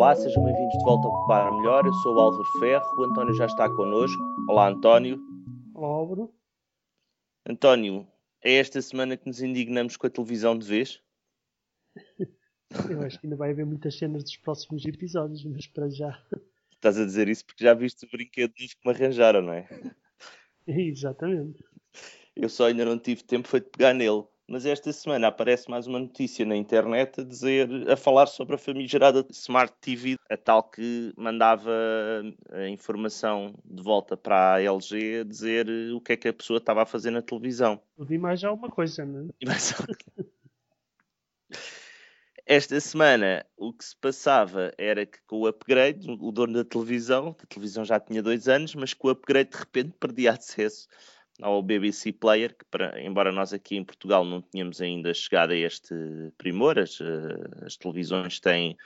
Olá, sejam bem-vindos de volta ao Para Melhor. Eu sou o Álvaro Ferro, o António já está connosco. Olá, António. Olá, Álvaro. António, é esta semana que nos indignamos com a televisão de vez? Eu acho que ainda vai haver muitas cenas dos próximos episódios, mas para já. Estás a dizer isso porque já viste o brinquedo que me arranjaram, não é? Exatamente. Eu só ainda não tive tempo foi de pegar nele. Mas esta semana aparece mais uma notícia na internet a dizer, a falar sobre a famigerada Smart TV, a tal que mandava a informação de volta para a LG a dizer o que é que a pessoa estava a fazer na televisão. Eu vi mais alguma coisa, não é? Esta semana o que se passava era que com o upgrade, o dono da televisão, a televisão já tinha dois anos, mas com o upgrade de repente perdia acesso ao BBC Player, que para, embora nós aqui em Portugal não tenhamos ainda chegado a este primor, as, eh, as televisões têm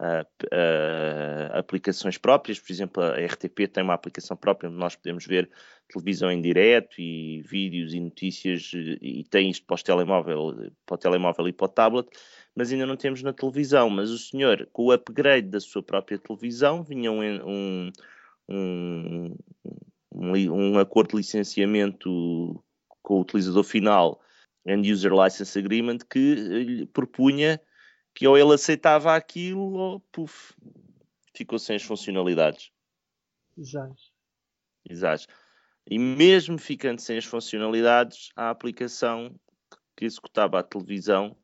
uh, uh, aplicações próprias, por exemplo, a RTP tem uma aplicação própria onde nós podemos ver televisão em direto e vídeos e notícias e tem isto para, os telemóvel, para o telemóvel e para o tablet, mas ainda não temos na televisão. Mas o senhor, com o upgrade da sua própria televisão, vinha um, um, um, um acordo de licenciamento com o utilizador final, End User License Agreement, que lhe propunha que ou ele aceitava aquilo ou puf, ficou sem as funcionalidades. Exato. Exato. E mesmo ficando sem as funcionalidades, a aplicação que executava a televisão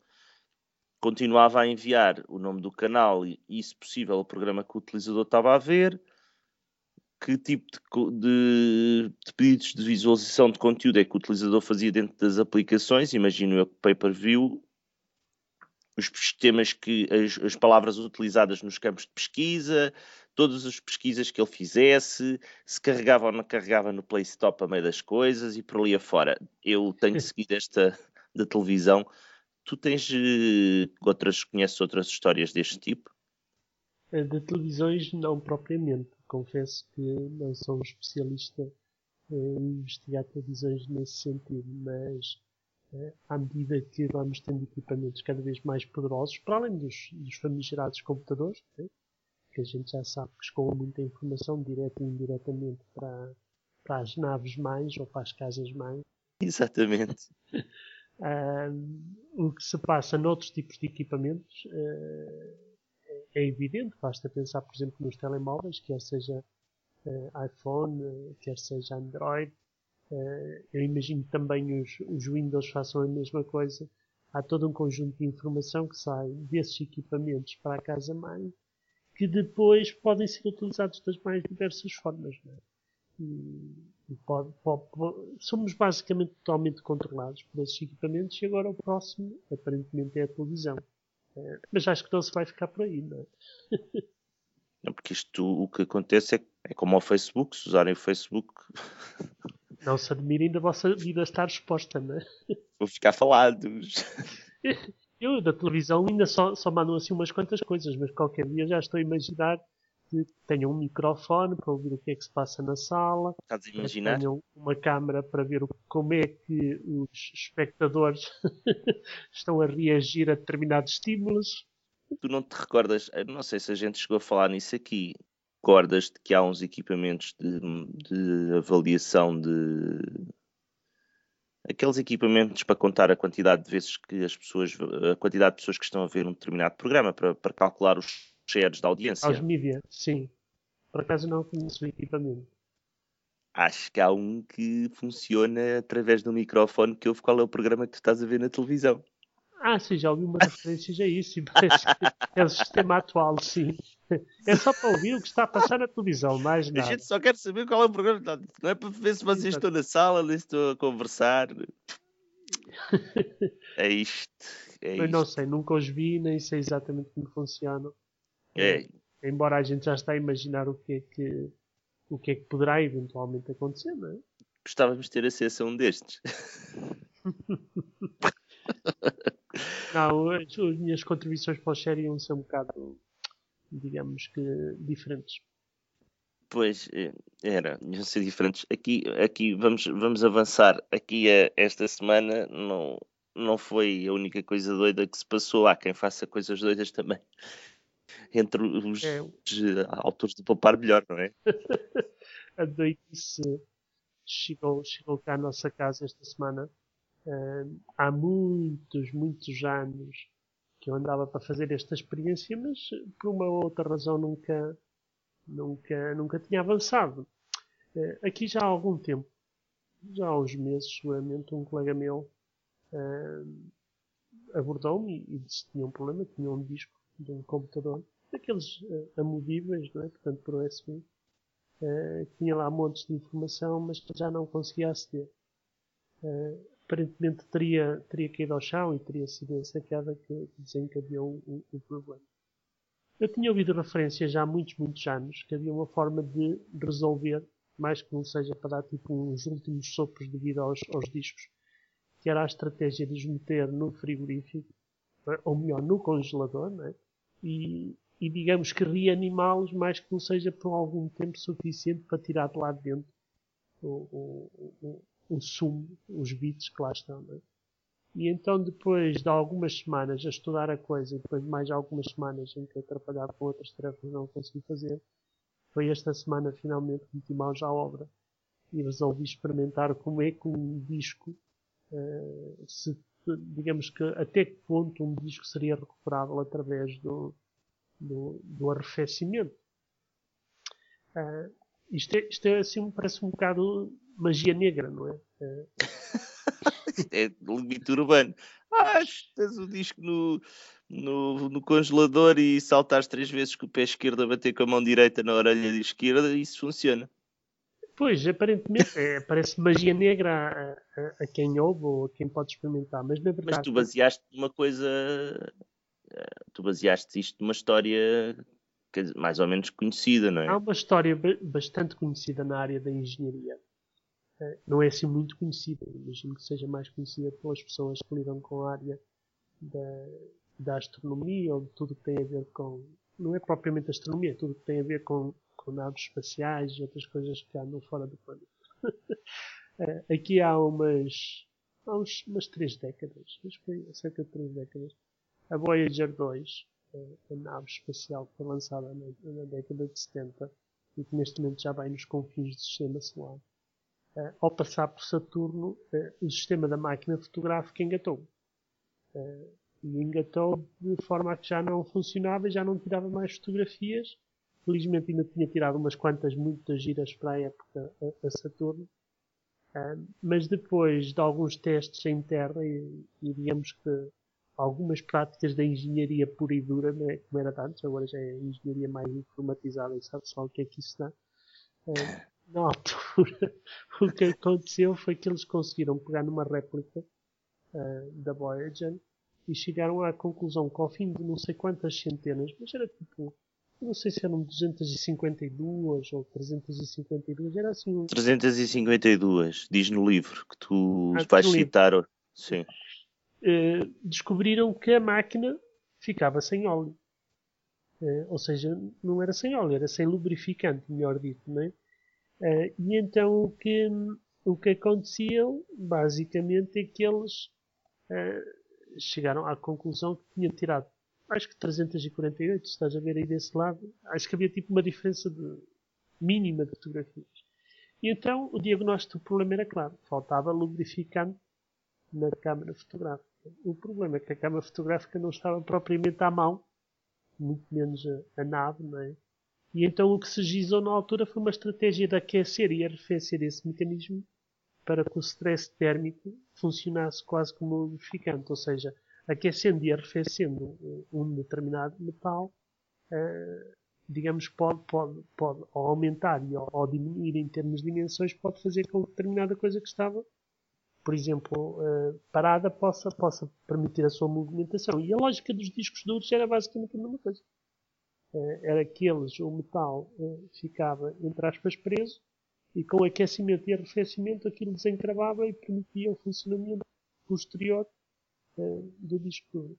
continuava a enviar o nome do canal e, e se possível, o programa que o utilizador estava a ver, que tipo de, de, de, pedidos de visualização de conteúdo é que o utilizador fazia dentro das aplicações, imagino eu que pay-per-view, os sistemas que, as, as, palavras utilizadas nos campos de pesquisa, todas as pesquisas que ele fizesse, se carregava ou não carregava no Play Stop a meio das coisas e por ali afora. Eu tenho seguido esta da televisão. Tu tens uh, outras, conheces outras histórias deste tipo? Eh, de televisões não propriamente confesso que não sou um especialista em investigar televisões nesse sentido, mas eh, à medida que vamos tendo equipamentos cada vez mais poderosos, para além dos, dos famigerados computadores, né, que a gente já sabe que escoam muita informação direta e indiretamente para, para as naves mães ou para as casas mães. Exatamente. o que se passa noutros tipos de equipamentos uh, é evidente, basta pensar, por exemplo, nos telemóveis, quer seja uh, iPhone, uh, quer seja Android. Uh, eu imagino também os, os Windows façam a mesma coisa. Há todo um conjunto de informação que sai desses equipamentos para a casa-mãe, que depois podem ser utilizados das mais diversas formas. É? E, e pode, pode, pode, somos basicamente totalmente controlados por esses equipamentos e agora o próximo, aparentemente, é a televisão. É, mas acho que não se vai ficar por aí, não é? Não, porque isto o que acontece é, é como ao Facebook, se usarem o Facebook. Não se admirem da vossa vida estar exposta, não é? Vou ficar falados. Eu da televisão ainda só, só mandam assim umas quantas coisas, mas qualquer dia já estou a imaginar que tenham um microfone para ouvir o que é que se passa na sala. Estás a imaginar? Tenham uma câmera para ver como é que os espectadores estão a reagir a determinados estímulos. Tu não te recordas, não sei se a gente chegou a falar nisso aqui, recordas de que há uns equipamentos de, de avaliação de aqueles equipamentos para contar a quantidade de vezes que as pessoas, a quantidade de pessoas que estão a ver um determinado programa, para, para calcular os shares da audiência. Aos mídia, sim. Por acaso não conheço o equipamento. Acho que há um que funciona através do microfone que ouve qual é o programa que tu estás a ver na televisão. Ah, sim, já ouvi uma referência a isso e parece que é o sistema atual, sim. É só para ouvir o que está a passar na televisão, mais nada. A gente só quer saber qual é o programa, não é para ver se vocês estão na sala, nem se estão a conversar. É isto. É Eu não sei, nunca os vi, nem sei exatamente como funcionam. É. Embora a gente já está a imaginar o que é que, o que, é que poderá eventualmente acontecer, não é? Gostávamos de ter acesso a um destes. não, as, as, minhas contribuições para o sharing iam ser um bocado, digamos que, diferentes. Pois, é, era, iam ser diferentes. Aqui, aqui vamos, vamos avançar. Aqui eh, esta semana não, não foi a única coisa doida que se passou. Há quem faça coisas doidas também. Entre os é. autores de poupar melhor, não é? a doidice chegou, chegou cá à nossa casa esta semana. Uh, há muitos, muitos anos que eu andava para fazer esta experiência, mas por uma ou outra razão nunca, nunca, nunca tinha avançado. Uh, aqui já há algum tempo, já há uns meses, seguramente, um colega meu uh, abordou-me e, disse que tinha um problema, tinha um disco de um computador, daqueles uh, amovíveis, não é? portanto por USB, uh, tinha lá montes de informação, mas já não conseguia aceder. Uh, aparentemente teria, teria caído ao chão e teria sido essa queda que desencadeou o, o, problema. Eu tinha ouvido referências já há muitos, muitos anos que havia uma forma de resolver, mais que não seja para dar tipo uns últimos sopros de vida aos, aos discos, que era a estratégia de os meter no frigorífico? Ou melhor, no congelador, é? e, e, digamos que reanimá-los mais que não seja por algum tempo suficiente para tirar de lá de dentro o, o, o, o sumo, os bits que lá estão. É? E então depois de algumas semanas a estudar a coisa e depois de mais algumas semanas em que atrapalhava com outras tarefas não consegui fazer, foi esta semana finalmente que meti mãos à obra e resolvi experimentar como é que um disco eh, se, digamos que até que ponto um disco seria recuperável através do, do, do arrefecimento. Uh, isto, é, isto é assim, parece um bocado magia negra, não é? Uh, é limite urbano. Ah, tens o disco no, no, no, congelador e saltares três vezes com o pé esquerdo a bater com a mão direita na orelha esquerda isso funciona. Pois, aparentemente é, parece magia negra a, a, a, quem ouve ou a quem pode experimentar, mas na verdade. Mas tu baseaste uma coisa. Eh, tu baseaste isto numa história mais ou menos conhecida, não é? Há uma história bastante conhecida na área da engenharia. Eh, não é assim muito conhecida, imagino que seja mais conhecida pelas pessoas que lidam com a área da, da astronomia ou de tudo que tem a ver com. Não é propriamente astronomia, é tudo que tem a ver com com naves espaciais e outras coisas que andam fora do planeta. Eh, aqui há umas, há uns, umas três décadas, mas foi há cerca de três décadas, a Voyager 2, eh, a nave espacial que foi lançada na, na, década de 70 e que neste momento já vai nos confins do sistema solar. Uh, ao passar por Saturno, o sistema da máquina fotográfica engatou. E engatou de forma a que já não funcionava e já não tirava mais fotografias Felizmente ainda tinha tirado umas quantas muitas giras para a época a, a Saturno. Uh, mas depois de alguns testes em terra e, e, digamos que algumas práticas da engenharia pura e dura, né, como era antes, agora já é engenharia mais informatizada e sabe só o que é que isso dá. Uh, na altura, o que aconteceu foi que eles conseguiram pegar numa réplica uh, da Voyager e chegaram à conclusão que ao fim de não sei quantas centenas, mas era tipo não sei se eram 252 ou 352, era assim. Um... 352, diz no livro que tu ah, vais citar. Livro. Sim. Uh, descobriram que a máquina ficava sem óleo. Uh, ou seja, não era sem óleo, era sem lubrificante, melhor dito, não é? Uh, e então o que, o que acontecia, basicamente, é que eles chegaram à conclusão que tinham tirado acho que 348, estás a ver aí desse lado, acho que havia tipo uma diferença de, mínima de fotografias. E então o diagnóstico do problema era claro, faltava lubrificante na câmara fotográfica. O problema é que a câmara fotográfica não estava propriamente à mão, muito menos a, a nave, não é? E então o que se gizou na altura foi uma estratégia de aquecer e arrefecer esse mecanismo para que o stress térmico funcionasse quase como lubrificante, ou seja, aquecendo e arrefecendo um determinado metal, uh, digamos, pode, pode, pode aumentar e, ou, diminuir em termos de dimensões, pode fazer com que determinada coisa que estava, por exemplo, uh, parada, possa, possa permitir a sua movimentação. E a lógica dos discos duros era basicamente a mesma coisa. Uh, era que eles, o metal ficava, entre aspas, preso, e com aquecimento e arrefecimento aquilo desencravava e permitia o funcionamento posterior do disco duro.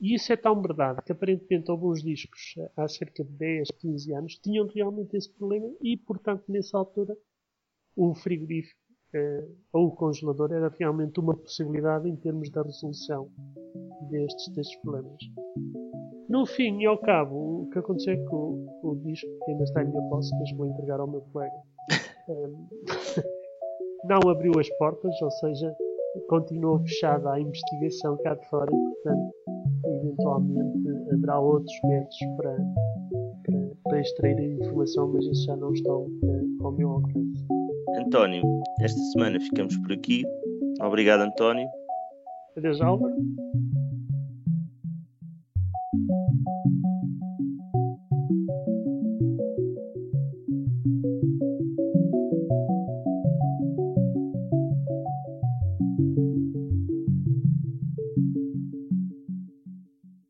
E isso é tão verdade que aparentemente alguns discos, há cerca de 10, 15 anos, tinham realmente esse problema e, portanto, nessa altura, o frigorífico eh, ou o congelador era realmente uma possibilidade em termos da resolução destes, destes problemas. No fim e ao cabo, o que aconteceu é que o, o disco que ainda está em minha posse, mas vou entregar ao meu colega, não abriu as portas, ou seja, continuou fechada a investigação cá de fora e, portanto, eventualmente haverá outros métodos para, para, para extrair a informação, mas esses já não estão uh, ao meu alcance. António, esta semana ficamos por aqui. Obrigado, António. Adeus, Álvaro.